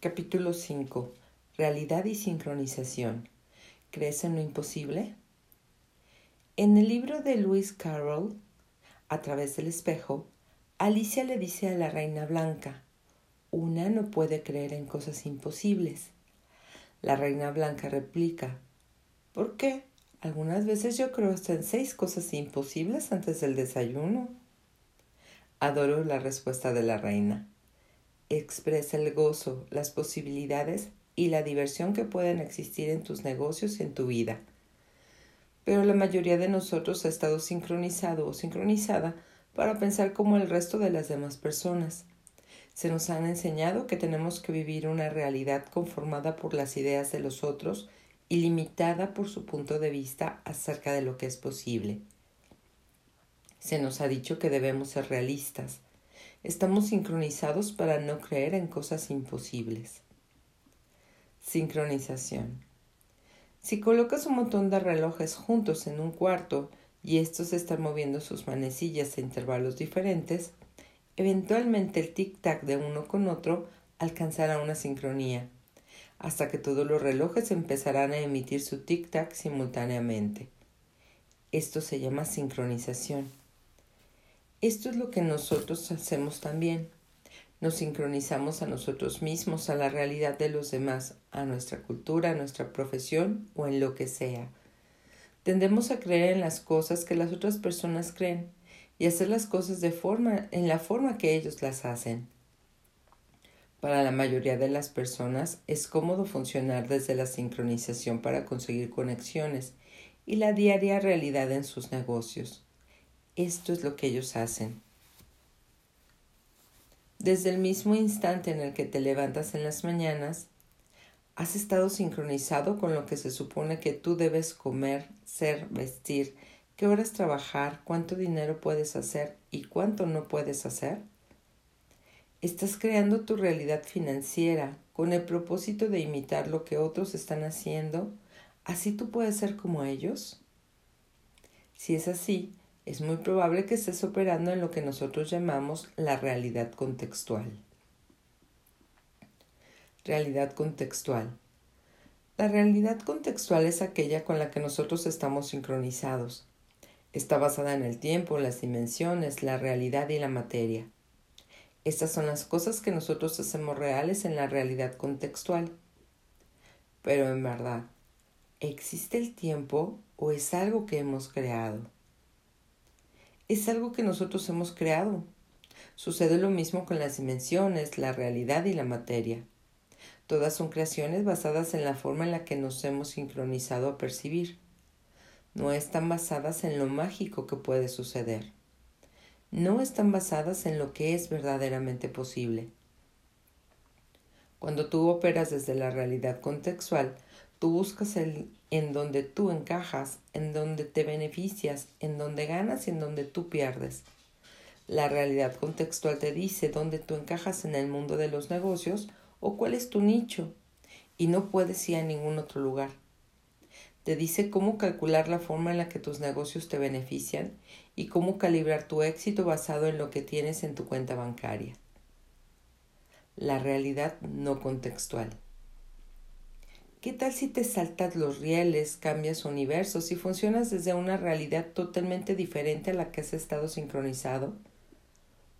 Capítulo 5. Realidad y sincronización. ¿Crees en lo imposible? En el libro de Lewis Carroll, A través del espejo, Alicia le dice a la reina blanca, una no puede creer en cosas imposibles. La reina blanca replica, ¿por qué? Algunas veces yo creo hasta en seis cosas imposibles antes del desayuno. Adoro la respuesta de la reina expresa el gozo, las posibilidades y la diversión que pueden existir en tus negocios y en tu vida. Pero la mayoría de nosotros ha estado sincronizado o sincronizada para pensar como el resto de las demás personas. Se nos han enseñado que tenemos que vivir una realidad conformada por las ideas de los otros y limitada por su punto de vista acerca de lo que es posible. Se nos ha dicho que debemos ser realistas, Estamos sincronizados para no creer en cosas imposibles. Sincronización. Si colocas un montón de relojes juntos en un cuarto y estos están moviendo sus manecillas a intervalos diferentes, eventualmente el tic-tac de uno con otro alcanzará una sincronía, hasta que todos los relojes empezarán a emitir su tic-tac simultáneamente. Esto se llama sincronización. Esto es lo que nosotros hacemos también. Nos sincronizamos a nosotros mismos, a la realidad de los demás, a nuestra cultura, a nuestra profesión o en lo que sea. Tendemos a creer en las cosas que las otras personas creen y hacer las cosas de forma en la forma que ellos las hacen. Para la mayoría de las personas es cómodo funcionar desde la sincronización para conseguir conexiones y la diaria realidad en sus negocios. Esto es lo que ellos hacen. Desde el mismo instante en el que te levantas en las mañanas, has estado sincronizado con lo que se supone que tú debes comer, ser, vestir, qué horas trabajar, cuánto dinero puedes hacer y cuánto no puedes hacer. Estás creando tu realidad financiera con el propósito de imitar lo que otros están haciendo, así tú puedes ser como ellos. Si es así, es muy probable que estés operando en lo que nosotros llamamos la realidad contextual. Realidad contextual. La realidad contextual es aquella con la que nosotros estamos sincronizados. Está basada en el tiempo, las dimensiones, la realidad y la materia. Estas son las cosas que nosotros hacemos reales en la realidad contextual. Pero en verdad, ¿existe el tiempo o es algo que hemos creado? Es algo que nosotros hemos creado. Sucede lo mismo con las dimensiones, la realidad y la materia. Todas son creaciones basadas en la forma en la que nos hemos sincronizado a percibir. No están basadas en lo mágico que puede suceder. No están basadas en lo que es verdaderamente posible. Cuando tú operas desde la realidad contextual, tú buscas el en donde tú encajas, en donde te beneficias, en donde ganas y en donde tú pierdes. La realidad contextual te dice dónde tú encajas en el mundo de los negocios o cuál es tu nicho y no puedes ir a ningún otro lugar. Te dice cómo calcular la forma en la que tus negocios te benefician y cómo calibrar tu éxito basado en lo que tienes en tu cuenta bancaria. La realidad no contextual. ¿Qué tal si te saltas los rieles, cambias universos y funcionas desde una realidad totalmente diferente a la que has estado sincronizado?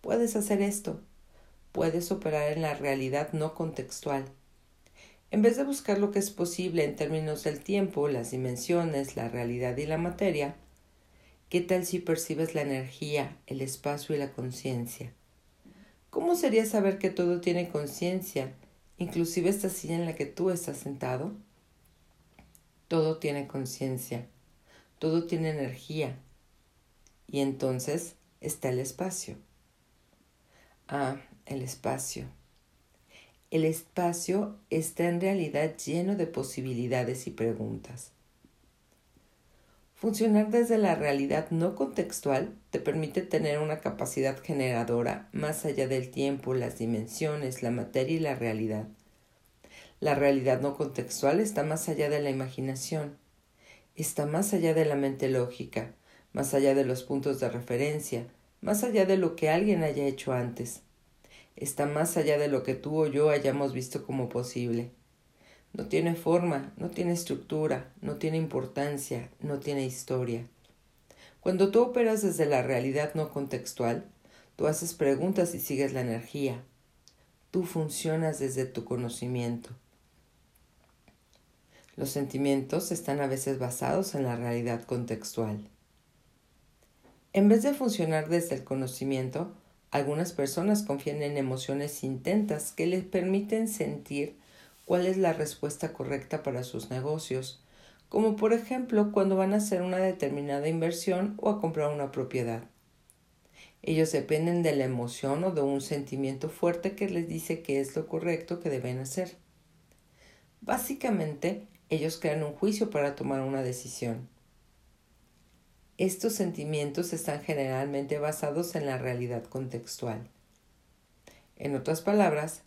Puedes hacer esto. Puedes operar en la realidad no contextual. En vez de buscar lo que es posible en términos del tiempo, las dimensiones, la realidad y la materia, ¿qué tal si percibes la energía, el espacio y la conciencia? ¿Cómo sería saber que todo tiene conciencia inclusive esta silla en la que tú estás sentado, todo tiene conciencia, todo tiene energía. Y entonces está el espacio. Ah, el espacio. El espacio está en realidad lleno de posibilidades y preguntas. Funcionar desde la realidad no contextual te permite tener una capacidad generadora más allá del tiempo, las dimensiones, la materia y la realidad. La realidad no contextual está más allá de la imaginación, está más allá de la mente lógica, más allá de los puntos de referencia, más allá de lo que alguien haya hecho antes. Está más allá de lo que tú o yo hayamos visto como posible. No tiene forma, no tiene estructura, no tiene importancia, no tiene historia. Cuando tú operas desde la realidad no contextual, tú haces preguntas y sigues la energía. Tú funcionas desde tu conocimiento. Los sentimientos están a veces basados en la realidad contextual. En vez de funcionar desde el conocimiento, algunas personas confían en emociones intentas que les permiten sentir cuál es la respuesta correcta para sus negocios, como por ejemplo cuando van a hacer una determinada inversión o a comprar una propiedad. Ellos dependen de la emoción o de un sentimiento fuerte que les dice que es lo correcto que deben hacer. Básicamente, ellos crean un juicio para tomar una decisión. Estos sentimientos están generalmente basados en la realidad contextual. En otras palabras,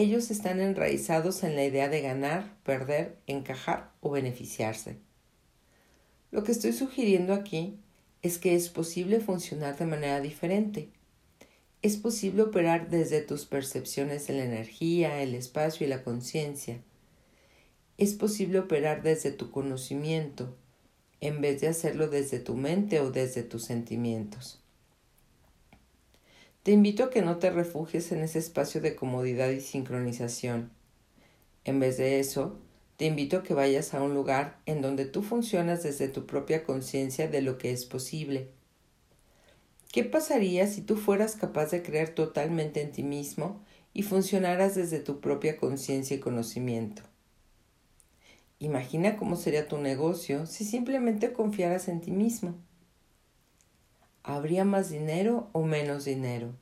ellos están enraizados en la idea de ganar, perder, encajar o beneficiarse. Lo que estoy sugiriendo aquí es que es posible funcionar de manera diferente. Es posible operar desde tus percepciones de la energía, el espacio y la conciencia. Es posible operar desde tu conocimiento, en vez de hacerlo desde tu mente o desde tus sentimientos. Te invito a que no te refugies en ese espacio de comodidad y sincronización. En vez de eso, te invito a que vayas a un lugar en donde tú funcionas desde tu propia conciencia de lo que es posible. ¿Qué pasaría si tú fueras capaz de creer totalmente en ti mismo y funcionaras desde tu propia conciencia y conocimiento? Imagina cómo sería tu negocio si simplemente confiaras en ti mismo. ¿Habría más dinero o menos dinero?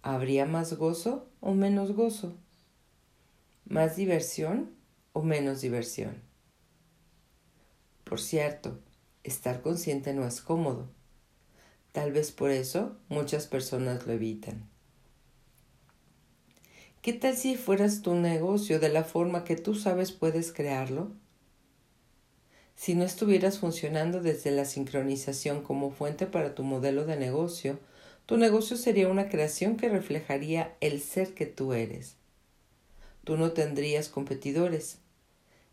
¿Habría más gozo o menos gozo? ¿Más diversión o menos diversión? Por cierto, estar consciente no es cómodo. Tal vez por eso muchas personas lo evitan. ¿Qué tal si fueras tu negocio de la forma que tú sabes puedes crearlo? Si no estuvieras funcionando desde la sincronización como fuente para tu modelo de negocio, tu negocio sería una creación que reflejaría el ser que tú eres. Tú no tendrías competidores.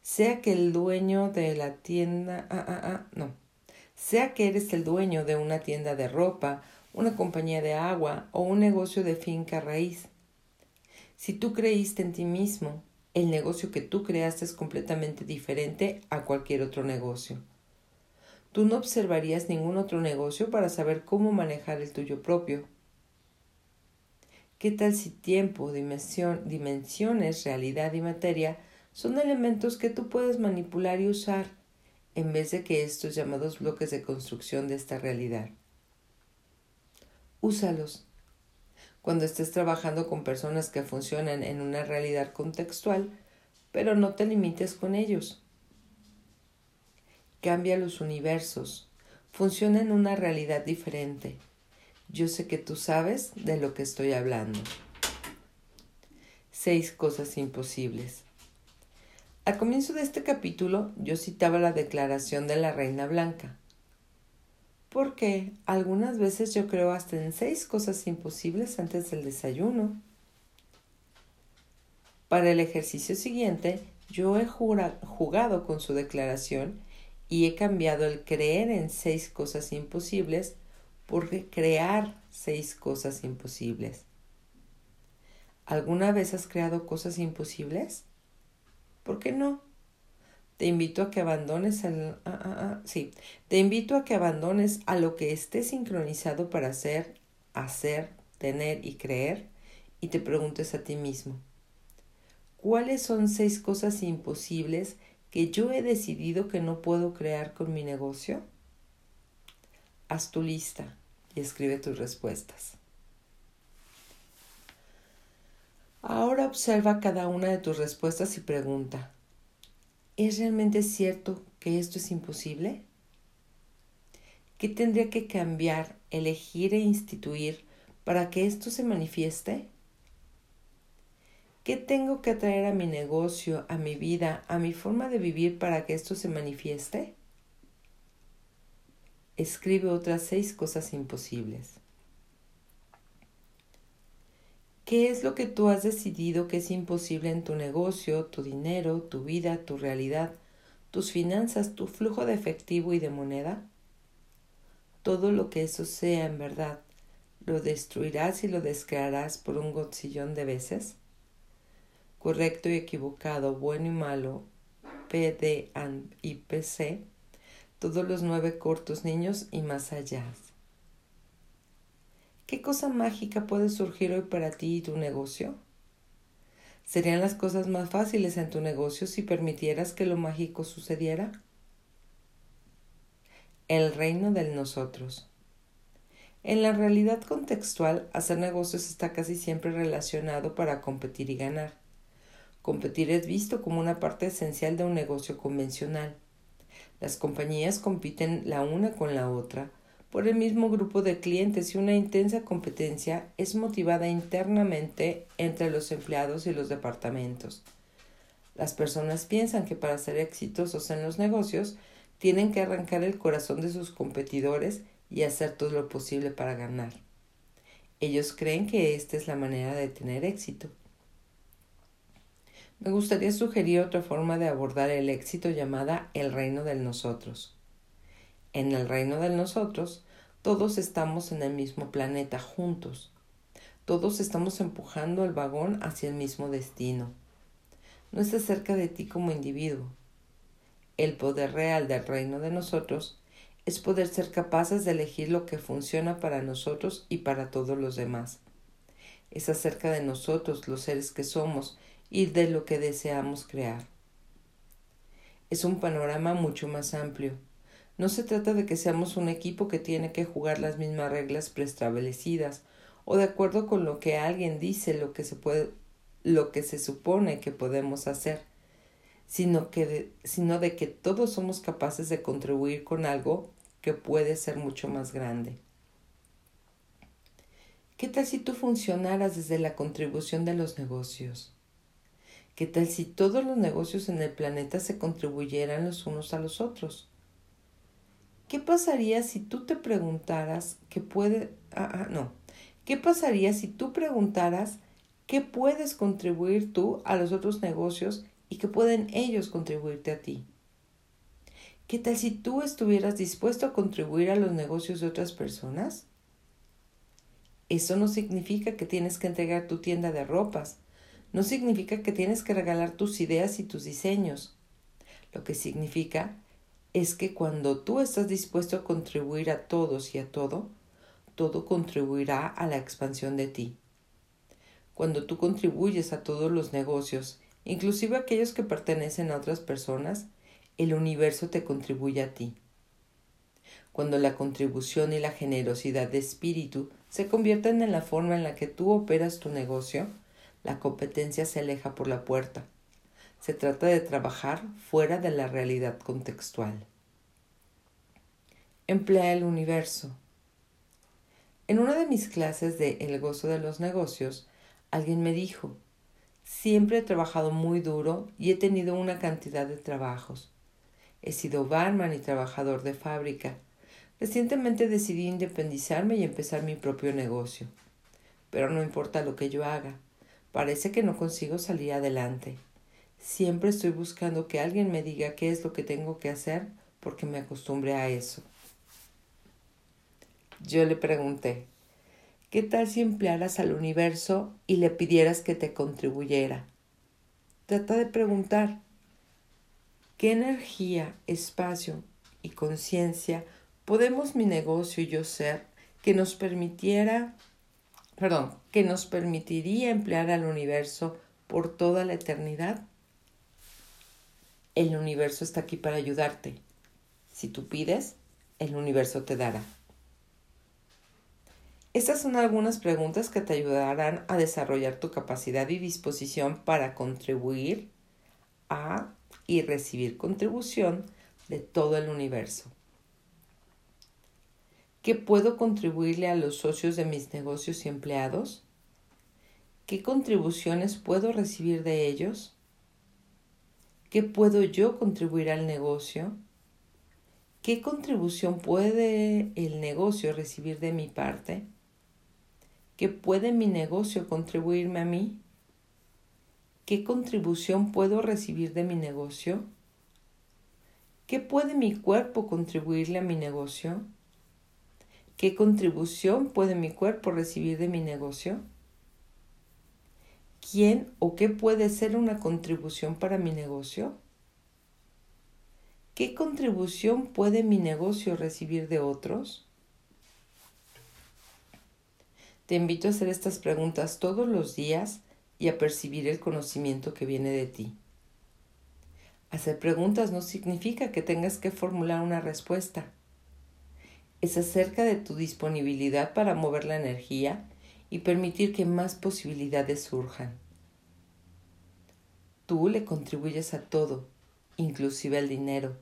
Sea que el dueño de la tienda... Ah, ah, ah, no. Sea que eres el dueño de una tienda de ropa, una compañía de agua o un negocio de finca raíz. Si tú creíste en ti mismo, el negocio que tú creaste es completamente diferente a cualquier otro negocio. Tú no observarías ningún otro negocio para saber cómo manejar el tuyo propio. ¿Qué tal si tiempo, dimensión, dimensiones, realidad y materia son elementos que tú puedes manipular y usar en vez de que estos llamados bloques de construcción de esta realidad? Úsalos cuando estés trabajando con personas que funcionan en una realidad contextual, pero no te limites con ellos. Cambia los universos, funciona en una realidad diferente. Yo sé que tú sabes de lo que estoy hablando. Seis cosas imposibles. Al comienzo de este capítulo yo citaba la declaración de la Reina Blanca porque algunas veces yo creo hasta en seis cosas imposibles antes del desayuno. Para el ejercicio siguiente, yo he jugado con su declaración y he cambiado el creer en seis cosas imposibles por crear seis cosas imposibles. ¿Alguna vez has creado cosas imposibles? ¿Por qué no? Te invito a que abandones ah, ah, ah, sí, te invito a que abandones a lo que esté sincronizado para hacer, hacer, tener y creer y te preguntes a ti mismo, ¿cuáles son seis cosas imposibles que yo he decidido que no puedo crear con mi negocio? Haz tu lista y escribe tus respuestas. Ahora observa cada una de tus respuestas y pregunta, ¿Es realmente cierto que esto es imposible? ¿Qué tendría que cambiar, elegir e instituir para que esto se manifieste? ¿Qué tengo que atraer a mi negocio, a mi vida, a mi forma de vivir para que esto se manifieste? Escribe otras seis cosas imposibles. ¿Qué es lo que tú has decidido que es imposible en tu negocio, tu dinero, tu vida, tu realidad, tus finanzas, tu flujo de efectivo y de moneda? Todo lo que eso sea en verdad, ¿lo destruirás y lo descrearás por un gotzillón de veces? Correcto y equivocado, bueno y malo, PD y PC, todos los nueve cortos niños y más allá. ¿Qué cosa mágica puede surgir hoy para ti y tu negocio? ¿Serían las cosas más fáciles en tu negocio si permitieras que lo mágico sucediera? El reino del nosotros. En la realidad contextual, hacer negocios está casi siempre relacionado para competir y ganar. Competir es visto como una parte esencial de un negocio convencional. Las compañías compiten la una con la otra por el mismo grupo de clientes y una intensa competencia es motivada internamente entre los empleados y los departamentos. Las personas piensan que para ser exitosos en los negocios tienen que arrancar el corazón de sus competidores y hacer todo lo posible para ganar. Ellos creen que esta es la manera de tener éxito. Me gustaría sugerir otra forma de abordar el éxito llamada el reino del nosotros. En el reino de nosotros, todos estamos en el mismo planeta juntos. Todos estamos empujando el vagón hacia el mismo destino. No está cerca de ti como individuo. El poder real del reino de nosotros es poder ser capaces de elegir lo que funciona para nosotros y para todos los demás. Es acerca de nosotros, los seres que somos, y de lo que deseamos crear. Es un panorama mucho más amplio no se trata de que seamos un equipo que tiene que jugar las mismas reglas preestablecidas o de acuerdo con lo que alguien dice lo que se puede lo que se supone que podemos hacer, sino que de, sino de que todos somos capaces de contribuir con algo que puede ser mucho más grande. ¿Qué tal si tú funcionaras desde la contribución de los negocios? ¿Qué tal si todos los negocios en el planeta se contribuyeran los unos a los otros? ¿Qué pasaría si tú te preguntaras qué puede... Ah, ah, no. ¿Qué pasaría si tú preguntaras qué puedes contribuir tú a los otros negocios y qué pueden ellos contribuirte a ti? ¿Qué tal si tú estuvieras dispuesto a contribuir a los negocios de otras personas? Eso no significa que tienes que entregar tu tienda de ropas, no significa que tienes que regalar tus ideas y tus diseños. Lo que significa es que cuando tú estás dispuesto a contribuir a todos y a todo, todo contribuirá a la expansión de ti. Cuando tú contribuyes a todos los negocios, inclusive aquellos que pertenecen a otras personas, el universo te contribuye a ti. Cuando la contribución y la generosidad de espíritu se convierten en la forma en la que tú operas tu negocio, la competencia se aleja por la puerta se trata de trabajar fuera de la realidad contextual. Emplea el universo. En una de mis clases de El gozo de los negocios, alguien me dijo, siempre he trabajado muy duro y he tenido una cantidad de trabajos. He sido barman y trabajador de fábrica. Recientemente decidí independizarme y empezar mi propio negocio. Pero no importa lo que yo haga, parece que no consigo salir adelante. Siempre estoy buscando que alguien me diga qué es lo que tengo que hacer porque me acostumbré a eso. Yo le pregunté, ¿qué tal si emplearas al universo y le pidieras que te contribuyera? Trata de preguntar, ¿qué energía, espacio y conciencia podemos mi negocio y yo ser que nos permitiera, perdón, que nos permitiría emplear al universo por toda la eternidad? El universo está aquí para ayudarte. Si tú pides, el universo te dará. Estas son algunas preguntas que te ayudarán a desarrollar tu capacidad y disposición para contribuir a y recibir contribución de todo el universo. ¿Qué puedo contribuirle a los socios de mis negocios y empleados? ¿Qué contribuciones puedo recibir de ellos? ¿Qué puedo yo contribuir al negocio? ¿Qué contribución puede el negocio recibir de mi parte? ¿Qué puede mi negocio contribuirme a mí? ¿Qué contribución puedo recibir de mi negocio? ¿Qué puede mi cuerpo contribuirle a mi negocio? ¿Qué contribución puede mi cuerpo recibir de mi negocio? ¿Quién o qué puede ser una contribución para mi negocio? ¿Qué contribución puede mi negocio recibir de otros? Te invito a hacer estas preguntas todos los días y a percibir el conocimiento que viene de ti. Hacer preguntas no significa que tengas que formular una respuesta. Es acerca de tu disponibilidad para mover la energía y permitir que más posibilidades surjan. Tú le contribuyes a todo, inclusive al dinero.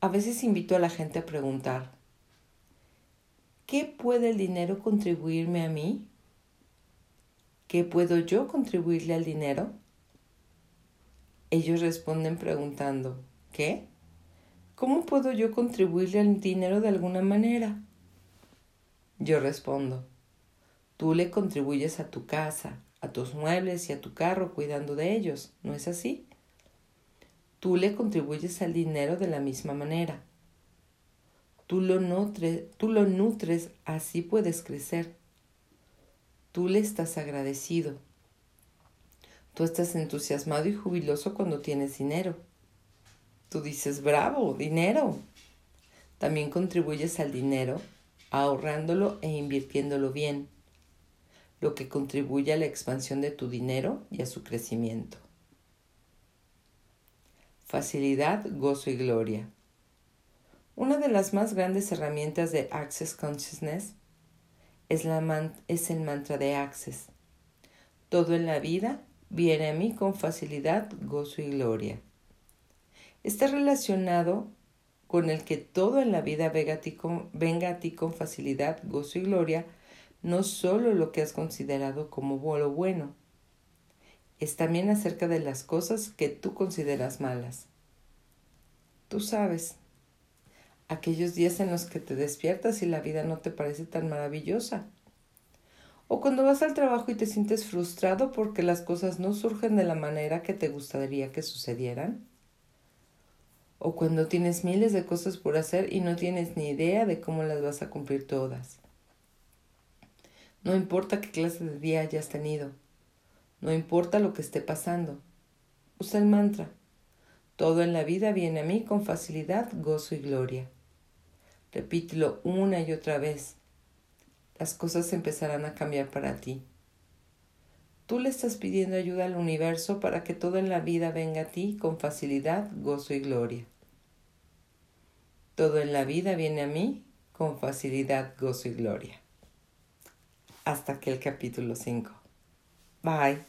A veces invito a la gente a preguntar, ¿qué puede el dinero contribuirme a mí? ¿Qué puedo yo contribuirle al dinero? Ellos responden preguntando, ¿qué? ¿Cómo puedo yo contribuirle al dinero de alguna manera? Yo respondo, tú le contribuyes a tu casa, a tus muebles y a tu carro cuidando de ellos, ¿no es así? Tú le contribuyes al dinero de la misma manera. Tú lo, nutres, tú lo nutres, así puedes crecer. Tú le estás agradecido Tú estás entusiasmado y jubiloso cuando tienes dinero. Tú dices, bravo, dinero. También contribuyes al dinero ahorrándolo e invirtiéndolo bien, lo que contribuye a la expansión de tu dinero y a su crecimiento. Facilidad, gozo y gloria. Una de las más grandes herramientas de Access Consciousness es, el mantra de Access. Todo en la vida viene a mí con facilidad, gozo y gloria. Está relacionado con el que todo en la vida venga venga a ti con facilidad, gozo y gloria, no solo lo que has considerado como lo bueno, es también acerca de las cosas que tú consideras malas. Tú sabes, aquellos días en los que te despiertas y la vida no te parece tan maravillosa, o cuando vas al trabajo y te sientes frustrado porque las cosas no surgen de la manera que te gustaría que sucedieran. O cuando tienes miles de cosas por hacer y no tienes ni idea de cómo las vas a cumplir todas. No importa qué clase de día hayas tenido. No importa lo que esté pasando. Usa el mantra. Todo en la vida viene a mí con facilidad, gozo y gloria. Repítelo una y otra vez las cosas empezarán a cambiar para ti. Tú le estás pidiendo ayuda al universo para que todo en la vida venga a ti con facilidad, gozo y gloria. Todo en la vida viene a mí con facilidad, gozo y gloria. Hasta aquí el capítulo 5. Bye.